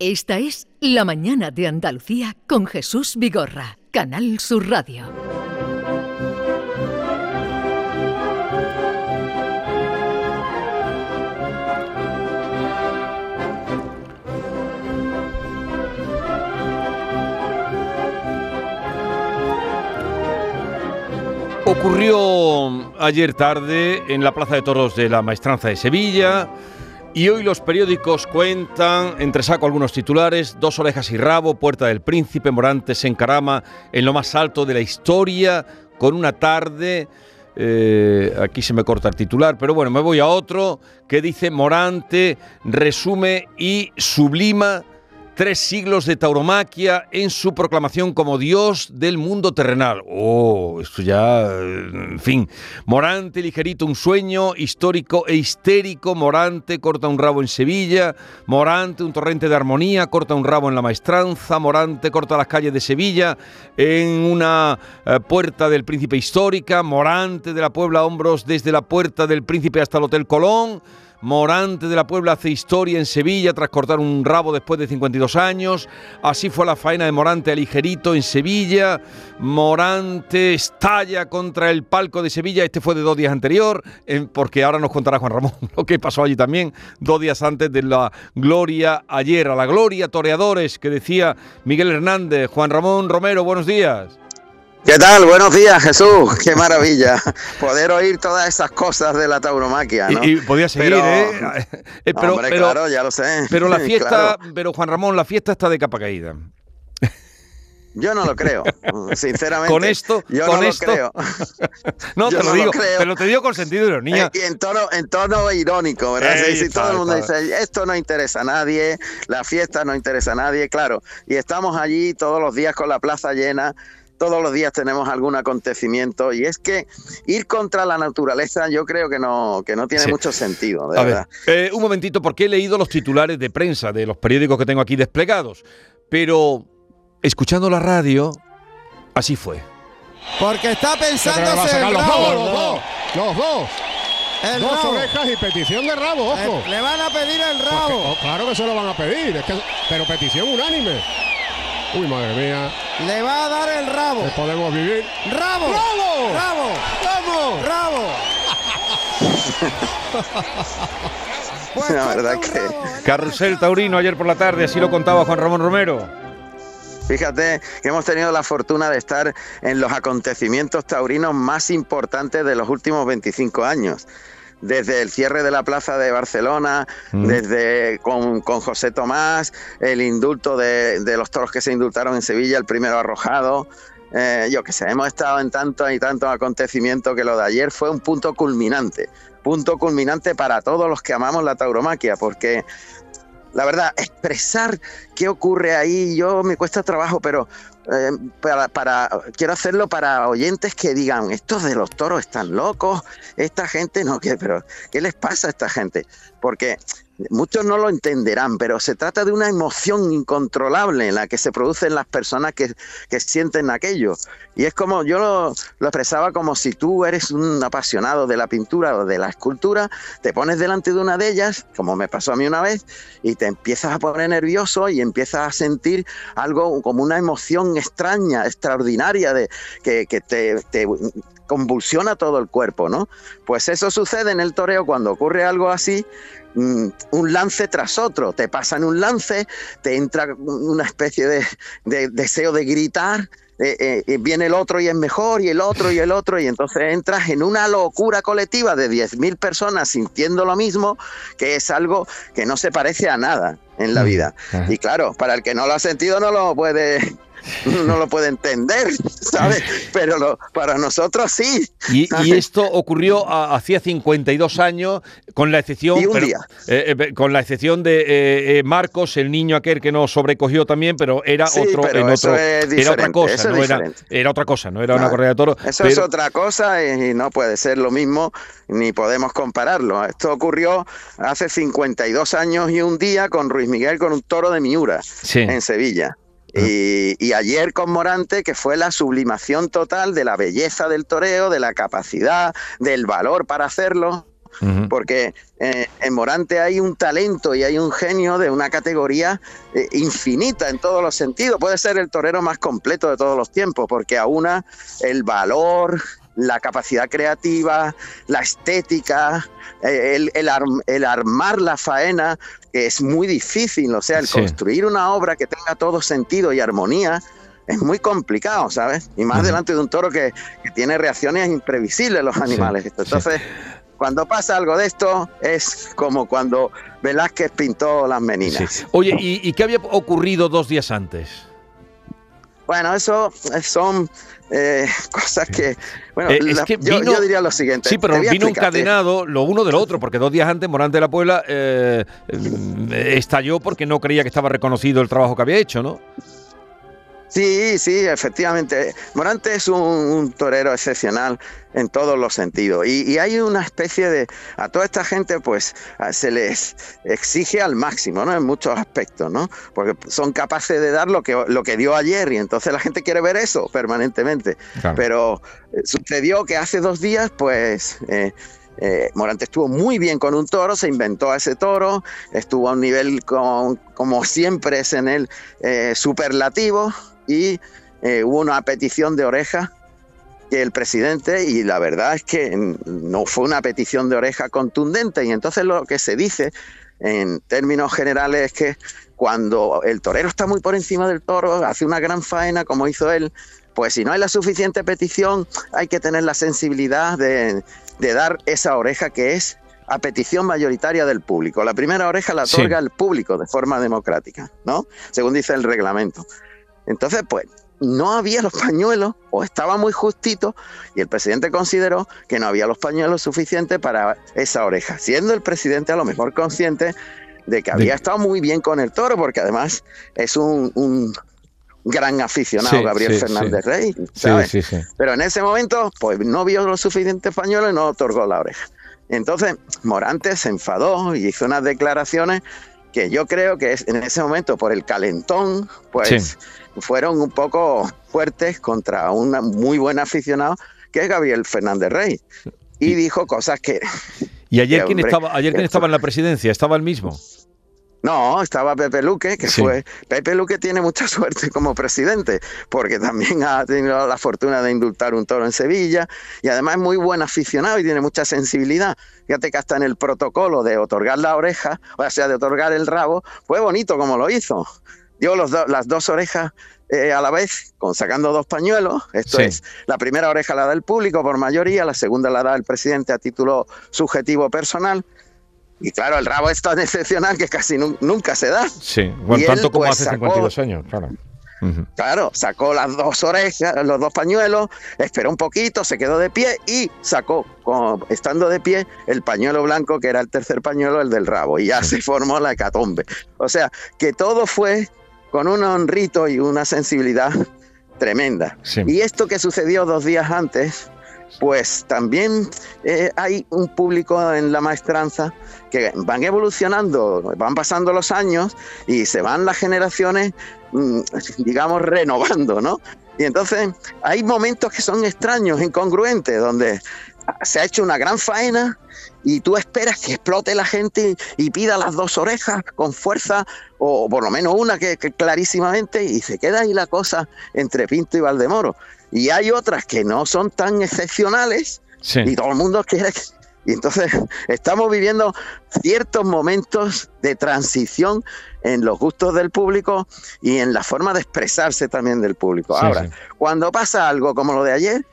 Esta es La Mañana de Andalucía con Jesús Vigorra, Canal Sur Radio. Ocurrió ayer tarde en la Plaza de Toros de la Maestranza de Sevilla y hoy los periódicos cuentan, entre saco algunos titulares, dos orejas y rabo, Puerta del Príncipe, Morante se encarama en lo más alto de la historia, con una tarde, eh, aquí se me corta el titular, pero bueno, me voy a otro, que dice Morante resume y sublima tres siglos de tauromaquia en su proclamación como Dios del mundo terrenal. Oh, esto ya, en fin. Morante, ligerito, un sueño histórico e histérico. Morante corta un rabo en Sevilla. Morante, un torrente de armonía, corta un rabo en la maestranza. Morante corta las calles de Sevilla en una eh, puerta del Príncipe histórica. Morante de la Puebla Hombros desde la puerta del Príncipe hasta el Hotel Colón. Morante de la Puebla hace historia en Sevilla tras cortar un rabo después de 52 años. Así fue la faena de Morante a ligerito en Sevilla. Morante estalla contra el palco de Sevilla. Este fue de dos días anterior, porque ahora nos contará Juan Ramón lo que pasó allí también, dos días antes de la gloria ayer. A la gloria, toreadores, que decía Miguel Hernández. Juan Ramón Romero, buenos días. ¿Qué tal? Buenos días, Jesús. Qué maravilla poder oír todas esas cosas de la tauromaquia. ¿no? Y, podía seguir, ¿eh? eh pero, hombre, claro, ya lo sé. Pero la fiesta, pero Juan Ramón, la fiesta está de capa caída. Yo no lo creo, sinceramente. Con esto, yo con no esto. Lo creo. no, te lo digo, pero te digo con sentido de ironía. Eh, y en tono, en tono irónico, ¿verdad? si todo el mundo dice, esto no interesa a nadie, la fiesta no interesa a nadie, claro. Y estamos allí todos los días con la plaza llena todos los días tenemos algún acontecimiento y es que ir contra la naturaleza yo creo que no, que no tiene mucho sentido, de verdad. Eh, un momentito, porque he leído los titulares de prensa de los periódicos que tengo aquí desplegados, pero escuchando la radio, así fue. Porque está pensando los dos, los dos, los dos. El Dos rabo. orejas y petición de rabo, ojo. Le van a pedir el rabo. Oh, claro que se lo van a pedir, es que- pero petición unánime. Uy, madre mía, Le va a dar el rabo. ¿qué podemos vivir? ¡Rabo! ¡Rabo! ¡Rabo! ¡Vamos! ¡Rabo! Pues La verdad que- rabo. Carrusel Taurino ayer por la tarde, así lo contaba Juan Ramón Romero. Fíjate que hemos tenido la fortuna de estar en los acontecimientos taurinos más importantes de los últimos 25 años. Desde el cierre de la plaza de Barcelona, desde con, con José Tomás, el indulto de, de los toros que se indultaron en Sevilla, el primero arrojado. eh, yo qué sé, hemos estado en tantos y tantos acontecimientos que lo de ayer fue un punto culminante. Punto culminante para todos los que amamos la tauromaquia, porque la verdad, expresar qué ocurre ahí, yo me cuesta trabajo, pero eh, para, para- quiero hacerlo para oyentes que digan, estos de los toros están locos, esta gente no, ¿qué, pero ¿qué les pasa a esta gente? Porque muchos no lo entenderán, pero se trata de una emoción incontrolable en la que se producen las personas que, que sienten aquello. Y es como, yo lo, lo expresaba como si tú eres un apasionado de la pintura o de la escultura, te pones delante de una de ellas, como me pasó a mí una vez, y te empiezas a poner nervioso y empiezas a sentir algo como una emoción extraña, extraordinaria, de, que, que te, convulsiona todo el cuerpo, ¿no? Pues eso sucede en el toreo cuando ocurre algo así, un lance tras otro, te pasan un lance, te entra una especie de, de deseo de gritar, eh, eh, viene el otro y es mejor, y el otro y el otro, y entonces entras en una locura colectiva de 10.000 personas sintiendo lo mismo, que es algo que no se parece a nada en la vida. Y claro, para el que no lo ha sentido no lo puede... No lo puede entender, ¿sabes? Pero lo- para nosotros sí. Y, y esto ocurrió a- hacía 52 años, con la excepción, pero- eh, eh, con la excepción de eh, eh, Marcos, el niño aquel que nos sobrecogió también, pero era Sí, otro, pero en eso otro- es era otra cosa, no era, diferente. era otra cosa, no era una Claro. correa de toros. Eso es otra cosa y no puede ser lo mismo ni podemos compararlo. Esto ocurrió hace 52 años y un día con Ruiz Miguel con un toro de Miura Sí. en Sevilla. Y, y ayer con Morante, que fue la sublimación total de la belleza del toreo, de la capacidad, del valor para hacerlo. Porque eh, en Morante hay un talento y hay un genio de una categoría eh, infinita en todos los sentidos. Puede ser el torero más completo de todos los tiempos, porque aúna el valor, la capacidad creativa, la estética, eh, el, el arm- el armar la faena, que es muy difícil, o sea, el Sí. construir una obra que tenga todo sentido y armonía. Es muy complicado, ¿sabes? Y más delante de un toro que, que tiene reacciones imprevisibles los animales. sí. Entonces, cuando pasa algo de esto, es como cuando Velázquez pintó las meninas. Sí. Oye, ¿y, y qué había ocurrido dos días antes? Bueno, eso eh, son eh, cosas que. Bueno, Eh, es la- que yo, vino- yo diría lo siguiente. Sí, pero vino encadenado lo uno del otro, porque dos días antes Morante de la Puebla eh, eh, estalló porque no creía que estaba reconocido el trabajo que había hecho, ¿no? Sí, sí, efectivamente. Morante es un, un torero excepcional en todos los sentidos. Y, y hay una especie de. A toda esta gente, pues, se les exige al máximo, ¿no? En muchos aspectos, ¿no? Porque son capaces de dar lo que, lo que dio ayer y entonces la gente quiere ver eso permanentemente. Pero eh, sucedió que hace dos días, pues. eh, eh, Morante estuvo muy bien con un toro, se inventó a ese toro, estuvo a un nivel con- como siempre es en él eh, superlativo y eh, hubo una petición de oreja que el presidente y la verdad es que no fue una petición de oreja contundente y entonces lo que se dice en términos generales es que cuando el torero está muy por encima del toro, hace una gran faena como hizo él, pues si no hay la suficiente petición, hay que tener la sensibilidad de, de dar esa oreja que es a petición mayoritaria del público. La primera oreja la Sí. otorga el público de forma democrática, ¿no? Según dice el reglamento. Entonces, pues, no había los pañuelos o estaba muy justito y el presidente consideró que no había los pañuelos suficientes para esa oreja, siendo el presidente a lo mejor consciente de que había De- estado muy bien con el toro, porque además es un, un gran aficionado, Sí, Gabriel sí, Fernández sí. Rey, ¿sabes? Pero en ese momento, pues no vio los suficientes pañuelos y no otorgó la oreja. Entonces, Morante se enfadó y hizo unas declaraciones que yo creo que es, en ese momento, por el calentón, pues. Fueron un poco fuertes contra un muy buen aficionado que es Gabriel Fernández Rey. Y Y- dijo cosas que ¿Y ayer quién hombre. estaba, ayer quién estaba en la presidencia? ¿Estaba el mismo? No, estaba Pepe Luque, que Sí. fue. Pepe Luque tiene mucha suerte como presidente, porque también ha tenido la fortuna de indultar un toro en Sevilla y además es muy buen aficionado y tiene mucha sensibilidad. Fíjate que hasta en el protocolo de otorgar la oreja, o sea, de otorgar el rabo, fue bonito como lo hizo. Dio los do- las dos orejas eh, a la vez, con sacando dos pañuelos. Esto Sí. es, la primera oreja la da el público por mayoría, la segunda la da el presidente a título subjetivo personal. Y claro, el rabo es tan excepcional que casi nun- nunca se da. Sí, bueno, Y tanto él, como pues, hace sacó- 52 años, claro. Claro, sacó las dos orejas, los dos pañuelos, esperó un poquito, se quedó de pie y sacó, estando de pie, el pañuelo blanco, que era el tercer pañuelo, el del rabo. Y ya se formó la hecatombe. O sea, que todo fue con un honrito y una sensibilidad tremenda. Sí. Y esto que sucedió dos días antes, pues también eh, hay un público en la maestranza que van evolucionando, van pasando los años y se van las generaciones, mm, digamos, renovando, ¿no? Y entonces hay momentos que son extraños, incongruentes, donde se ha hecho una gran faena y tú esperas que explote la gente y, pida las dos orejas con fuerza, o por lo menos una que, que clarísimamente, y se queda ahí la cosa entre Pinto y Valdemoro. Y hay otras que no son tan excepcionales Sí. y todo el mundo quiere que... Y entonces estamos viviendo ciertos momentos de transición en los gustos del público y en la forma de expresarse también del público. Sí, Ahora, sí. cuando pasa algo como lo de ayer,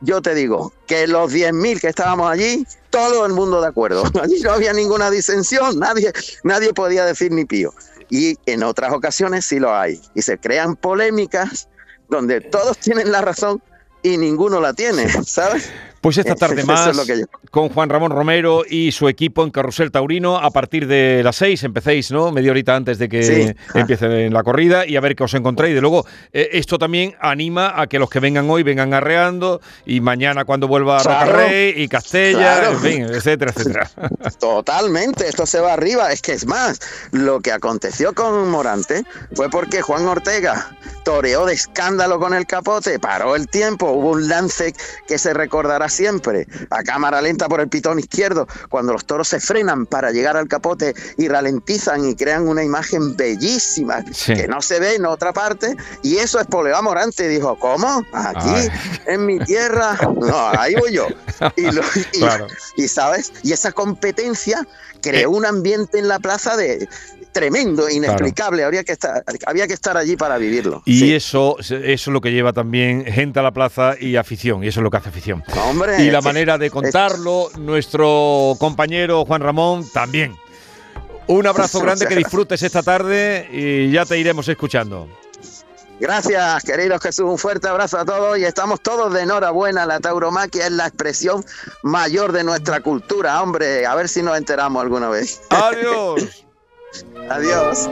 yo te digo que los 10.000 que estábamos allí, todo el mundo de acuerdo. Allí no había ninguna disensión, nadie, nadie podía decir ni pío. Y en otras ocasiones sí lo hay. Y se crean polémicas donde todos tienen la razón y ninguno la tiene, ¿sabes? Pues esta tarde más es con Juan Ramón Romero y su equipo en Carrusel Taurino a partir de las seis empecéis, ¿no? Media horita antes de que Sí. empiece la corrida y a ver qué os encontréis. Y de luego, eh, esto también anima a que los que vengan hoy vengan arreando y mañana cuando vuelva a Claro. Rocarrey y Castella, Claro. en fin, etcétera, etcétera. Totalmente, esto se va arriba. Es que es más, lo que aconteció con Morante fue porque Juan Ortega toreó de escándalo con el capote, paró el tiempo, hubo un lance que se recordará siempre, a cámara lenta por el pitón izquierdo, cuando los toros se frenan para llegar al capote y ralentizan y crean una imagen bellísima Sí. que no se ve en otra parte. Y eso es Poleo Morante. Dijo, ¿cómo? Aquí, Ay. en mi tierra. No, ahí voy yo. Y, lo- y- Claro. y, sabes, y esa competencia creó un ambiente en la plaza de tremendo, inexplicable. Habría que estar, había que estar allí para vivirlo. Y Sí. eso, eso es lo que lleva también gente a la plaza y afición, y eso es lo que hace afición. Hombre, Y la es manera de contarlo, nuestro compañero Juan Ramón también. Un abrazo grande, que disfrutes esta tarde y ya te iremos escuchando. Gracias, queridos Jesús. Un fuerte abrazo a todos y estamos todos de enhorabuena. La tauromaquia es la expresión mayor de nuestra cultura. Hombre, a ver si nos enteramos alguna vez. Adiós. Adiós.